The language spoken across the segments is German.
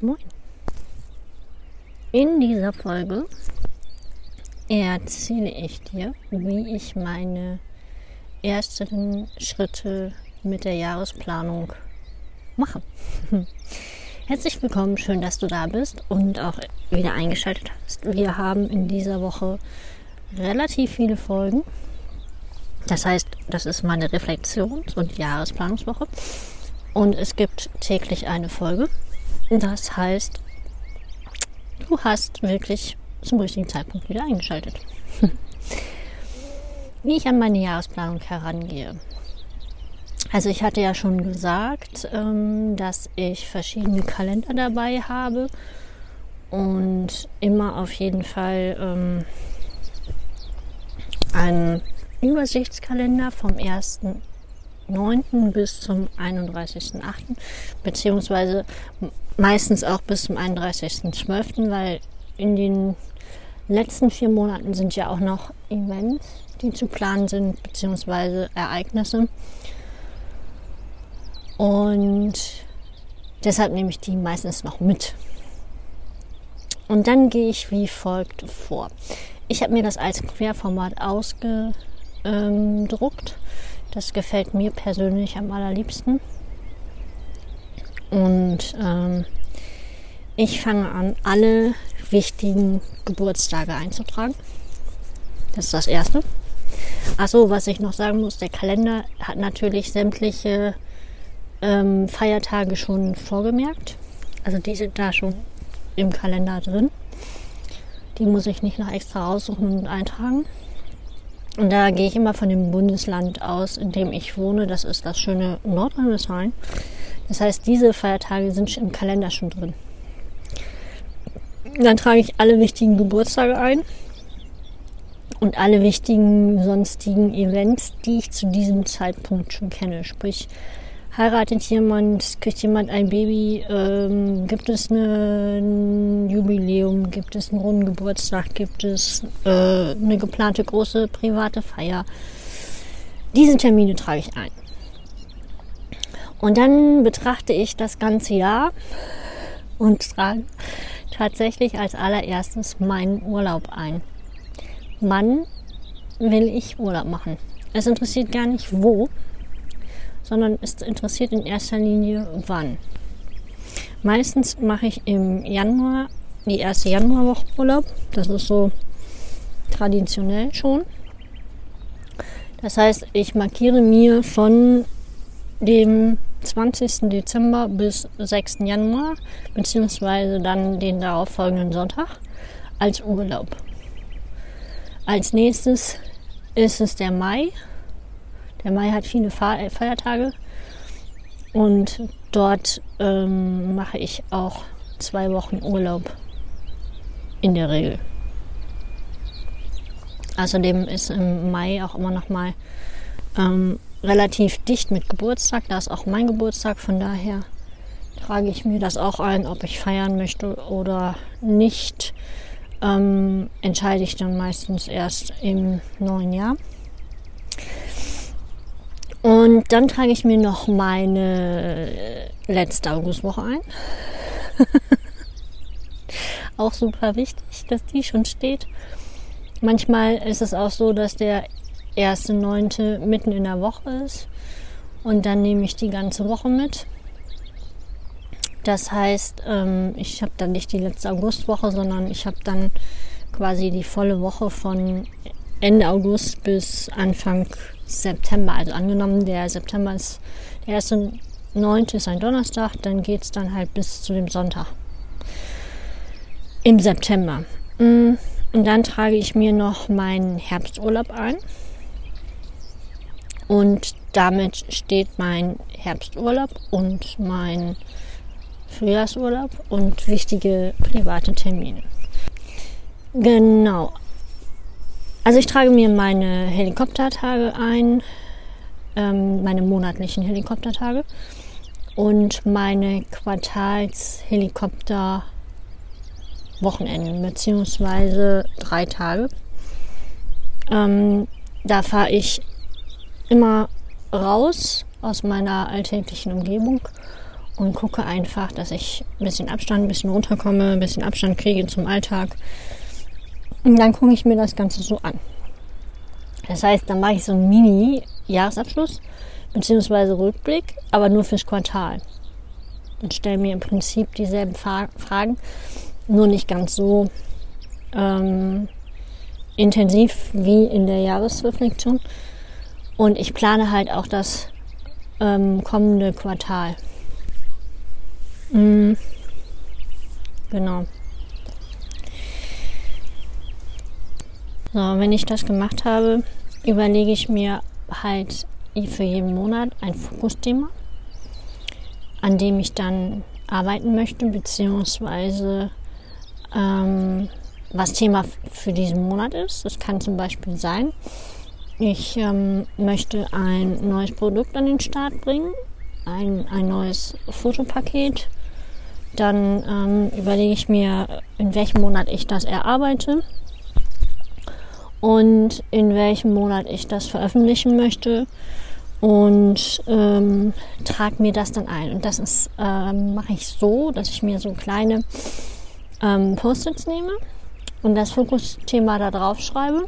Moin. In dieser Folge erzähle ich dir, wie ich meine ersten Schritte mit der Jahresplanung mache. Herzlich willkommen, schön, dass du da bist und auch wieder eingeschaltet hast. Wir haben in dieser Woche relativ viele Folgen. Das heißt, das ist meine Reflexions- und Jahresplanungswoche. Und es gibt täglich eine Folge. Das heißt, du hast wirklich zum richtigen Zeitpunkt wieder eingeschaltet. Wie ich an meine Jahresplanung herangehe. Also ich hatte ja schon gesagt, ähm, dass ich verschiedene Kalender dabei habe und immer auf jeden Fall ähm, einen Übersichtskalender vom 1.9. bis zum 31.8. beziehungsweise meistens auch bis zum 31.12., weil in den letzten vier Monaten sind ja auch noch Events, die zu planen sind, beziehungsweise Ereignisse. Und deshalb nehme ich die meistens noch mit. Und dann gehe ich wie folgt vor. Ich habe mir das als Querformat ausgedruckt. Das gefällt mir persönlich am allerliebsten. Und ähm, ich fange an, alle wichtigen Geburtstage einzutragen. Das ist das Erste. Achso, was ich noch sagen muss, der Kalender hat natürlich sämtliche ähm, Feiertage schon vorgemerkt. Also die sind da schon im Kalender drin. Die muss ich nicht noch extra raussuchen und eintragen. Und da gehe ich immer von dem Bundesland aus, in dem ich wohne. Das ist das schöne Nordrhein-Westfalen. Das heißt, diese Feiertage sind im Kalender schon drin. Dann trage ich alle wichtigen Geburtstage ein und alle wichtigen sonstigen Events, die ich zu diesem Zeitpunkt schon kenne. Sprich, heiratet jemand, kriegt jemand ein Baby, ähm, gibt es ein Jubiläum, gibt es einen runden Geburtstag, gibt es äh, eine geplante große private Feier. Diese Termine trage ich ein. Und dann betrachte ich das ganze Jahr und trage tatsächlich als allererstes meinen Urlaub ein. Wann will ich Urlaub machen? Es interessiert gar nicht wo, sondern es interessiert in erster Linie wann. Meistens mache ich im Januar die erste Januarwoche Urlaub. Das ist so traditionell schon. Das heißt, ich markiere mir von dem 20. Dezember bis 6. Januar, beziehungsweise dann den darauffolgenden Sonntag, als Urlaub. Als nächstes ist es der Mai. Der Mai hat viele äh, Feiertage und dort ähm, mache ich auch zwei Wochen Urlaub in der Regel. Außerdem ist im Mai auch immer noch mal ähm, relativ dicht mit Geburtstag. Da ist auch mein Geburtstag, von daher trage ich mir das auch ein, ob ich feiern möchte oder nicht. Ähm, entscheide ich dann meistens erst im neuen Jahr. Und dann trage ich mir noch meine letzte Augustwoche ein. auch super wichtig, dass die schon steht. Manchmal ist es auch so, dass der erste Neunte mitten in der Woche ist. Und dann nehme ich die ganze Woche mit. Das heißt, ähm, ich habe dann nicht die letzte Augustwoche, sondern ich habe dann quasi die volle Woche von Ende August bis Anfang September. Also angenommen, der September ist der erste Neunte ist ein Donnerstag, dann geht es dann halt bis zu dem Sonntag im September. Mm, und dann trage ich mir noch meinen Herbsturlaub ein. Und damit steht mein Herbsturlaub und mein Frühjahrsurlaub und wichtige private Termine. Genau. Also ich trage mir meine Helikoptertage ein, ähm, meine monatlichen Helikoptertage und meine Quartalshelikopter-Wochenenden beziehungsweise drei Tage. Ähm, da fahre ich immer raus aus meiner alltäglichen Umgebung und gucke einfach, dass ich ein bisschen Abstand, ein bisschen runterkomme, ein bisschen Abstand kriege zum Alltag. Und dann gucke ich mir das Ganze so an. Das heißt, dann mache ich so einen Mini-Jahresabschluss bzw. Rückblick, aber nur fürs Quartal. Und stelle mir im Prinzip dieselben Fragen, nur nicht ganz so ähm, intensiv wie in der Jahresreflexion. Und ich plane halt auch das ähm, kommende Quartal. Mhm. Genau. So, wenn ich das gemacht habe, überlege ich mir halt für jeden Monat ein Fokusthema, an dem ich dann arbeiten möchte, beziehungsweise ähm, was Thema für diesen Monat ist. Das kann zum Beispiel sein, ich ähm, möchte ein neues Produkt an den Start bringen, ein, ein neues Fotopaket. Dann ähm, überlege ich mir, in welchem Monat ich das erarbeite und in welchem Monat ich das veröffentlichen möchte und ähm, trage mir das dann ein. Und das ähm, mache ich so, dass ich mir so kleine ähm, Post-its nehme und das Fokusthema da drauf schreibe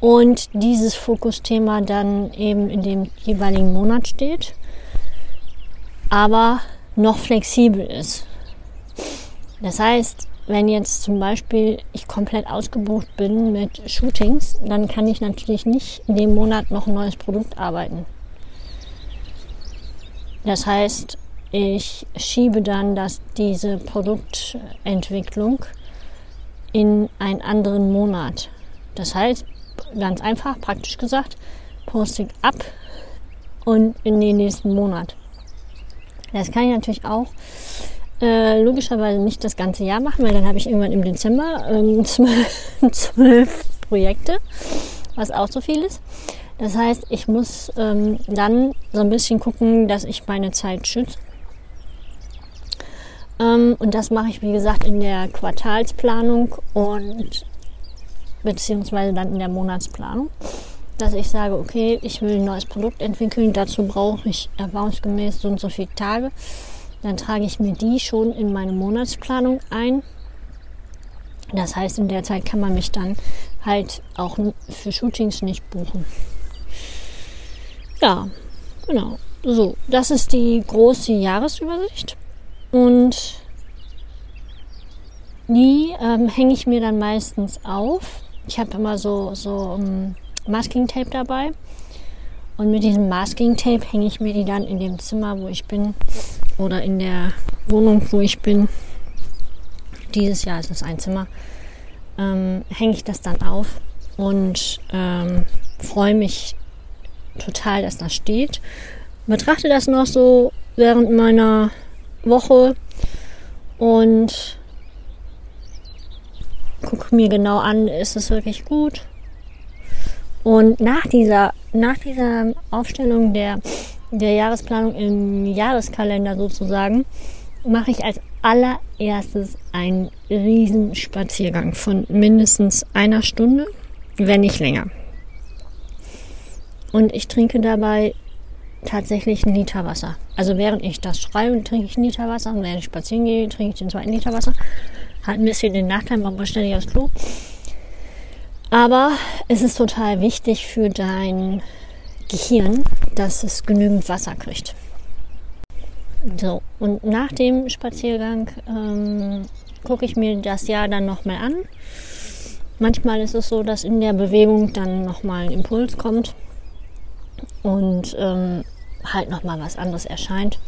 und dieses Fokusthema dann eben in dem jeweiligen Monat steht, aber noch flexibel ist. Das heißt, wenn jetzt zum Beispiel ich komplett ausgebucht bin mit Shootings, dann kann ich natürlich nicht in dem Monat noch ein neues Produkt arbeiten. Das heißt, ich schiebe dann dass diese Produktentwicklung in einen anderen Monat. Das heißt, ganz einfach, praktisch gesagt, poste ich ab und in den nächsten Monat. Das kann ich natürlich auch äh, logischerweise nicht das ganze Jahr machen, weil dann habe ich irgendwann im Dezember ähm, zwölf, Projekte, was auch so viel ist. Das heißt, ich muss ähm, dann so ein bisschen gucken, dass ich meine Zeit schütze. Ähm, und das mache ich, wie gesagt, in der Quartalsplanung und beziehungsweise dann in der Monatsplanung, dass ich sage, okay, ich will ein neues Produkt entwickeln, dazu brauche ich erfahrungsgemäß so und so viele Tage. Dann trage ich mir die schon in meine Monatsplanung ein. Das heißt, in der Zeit kann man mich dann halt auch für Shootings nicht buchen. Ja, genau. So, das ist die große Jahresübersicht. Und die ähm, hänge ich mir dann meistens auf ich habe immer so, so um, ähm, Masking Tape dabei. Und mit diesem Masking Tape hänge ich mir die dann in dem Zimmer, wo ich bin, oder in der Wohnung, wo ich bin. Dieses Jahr ist es ein Zimmer. Ähm, hänge ich das dann auf und ähm, freue mich total, dass das steht. Betrachte das noch so während meiner Woche und gucke mir genau an, ist es wirklich gut. Und nach dieser, nach dieser Aufstellung der, der Jahresplanung im Jahreskalender sozusagen, mache ich als allererstes einen riesen Spaziergang von mindestens einer Stunde, wenn nicht länger. Und ich trinke dabei tatsächlich einen Liter Wasser. Also während ich das schreibe, trinke ich einen Liter Wasser und während ich spazieren gehe, trinke ich den zweiten Liter Wasser. Hat ein bisschen den Nachteil, man muss ständig aufs Klo. Aber es ist total wichtig für dein Gehirn, dass es genügend Wasser kriegt. So, und nach dem Spaziergang ähm, gucke ich mir das Jahr dann nochmal an. Manchmal ist es so, dass in der Bewegung dann nochmal ein Impuls kommt und ähm, halt nochmal was anderes erscheint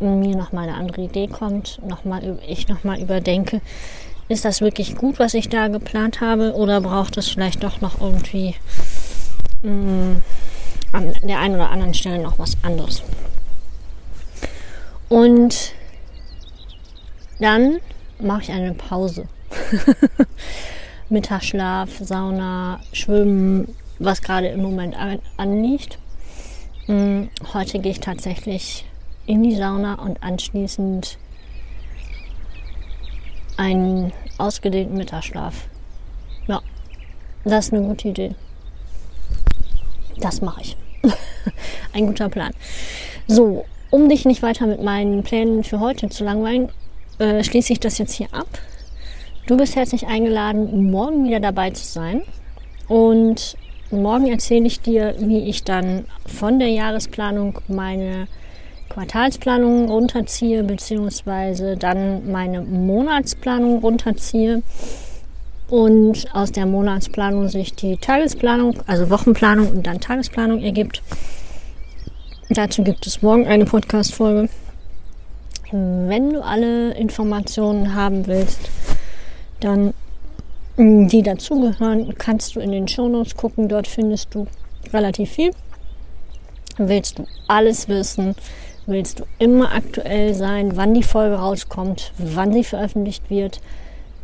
mir nochmal eine andere Idee kommt, noch mal, ich nochmal überdenke, ist das wirklich gut, was ich da geplant habe, oder braucht es vielleicht doch noch irgendwie mh, mm, an der einen oder anderen Stelle noch was anderes? Und dann mache ich eine Pause. Mittagsschlaf, Sauna, Schwimmen, was gerade im Moment anliegt. Mm, heute gehe ich tatsächlich in die Sauna und anschließend einen ausgedehnten Mittagsschlaf. Ja, das ist eine gute Idee. Das mache ich. Ein guter Plan. So, um dich nicht weiter mit meinen Plänen für heute zu langweilen, äh, schließe ich das jetzt hier ab. Du bist herzlich eingeladen, morgen wieder dabei zu sein. Und morgen erzähle ich dir, wie ich dann von der Jahresplanung meine Quartalsplanung runterziehe, beziehungsweise dann meine Monatsplanung runterziehe und aus der Monatsplanung sich die Tagesplanung, also Wochenplanung und dann Tagesplanung ergibt. Dazu gibt es morgen eine Podcast-Folge. Wenn du alle Informationen haben willst, dann mm, die dazugehören, kannst du in den Shownotes gucken. Dort findest du relativ viel. Willst du alles wissen, willst du immer aktuell sein, wann die Folge rauskommt, wann sie veröffentlicht wird,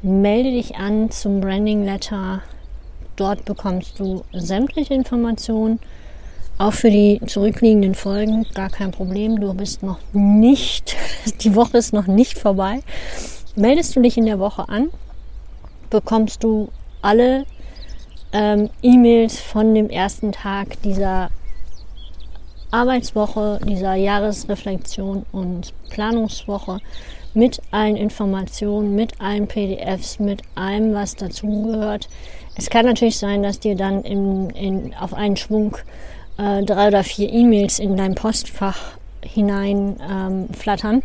melde dich an zum Branding Letter. Dort bekommst du sämtliche Informationen, auch für die zurückliegenden Folgen, gar kein Problem. Du bist noch nicht, die Woche ist noch nicht vorbei. Meldest du dich in der Woche an, bekommst du alle ähm, E-Mails von dem ersten Tag dieser Arbeitswoche, dieser Jahresreflexion und Planungswoche mit allen Informationen, mit allen PDFs, mit allem, was dazugehört. Es kann natürlich sein, dass dir dann in, in, auf einen Schwung äh, drei oder vier E-Mails in dein Postfach hinein ähm, flattern.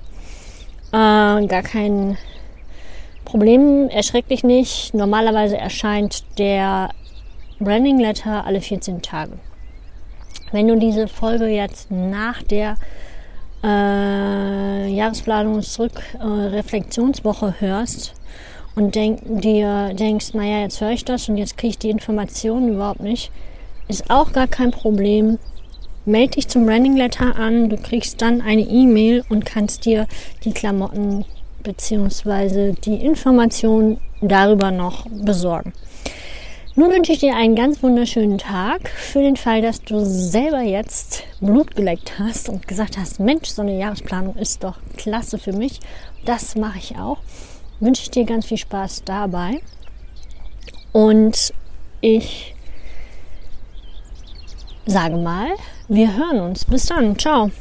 Äh, gar kein Problem, erschreck dich nicht. Normalerweise erscheint der Branding Letter alle 14 Tage. Wenn du diese Folge jetzt nach der äh, Jahresplanungsrückreflexionswoche äh, hörst und denk, dir denkst, naja, jetzt höre ich das und jetzt kriege ich die Informationen überhaupt nicht, ist auch gar kein Problem. Meld dich zum Branding Letter an, du kriegst dann eine E-Mail und kannst dir die Klamotten bzw. die Informationen darüber noch besorgen. Nun wünsche ich dir einen ganz wunderschönen Tag. Für den Fall, dass du selber jetzt Blut geleckt hast und gesagt hast, Mensch, so eine Jahresplanung ist doch klasse für mich. Das mache ich auch. Wünsche ich dir ganz viel Spaß dabei. Und ich sage mal, wir hören uns. Bis dann. Ciao.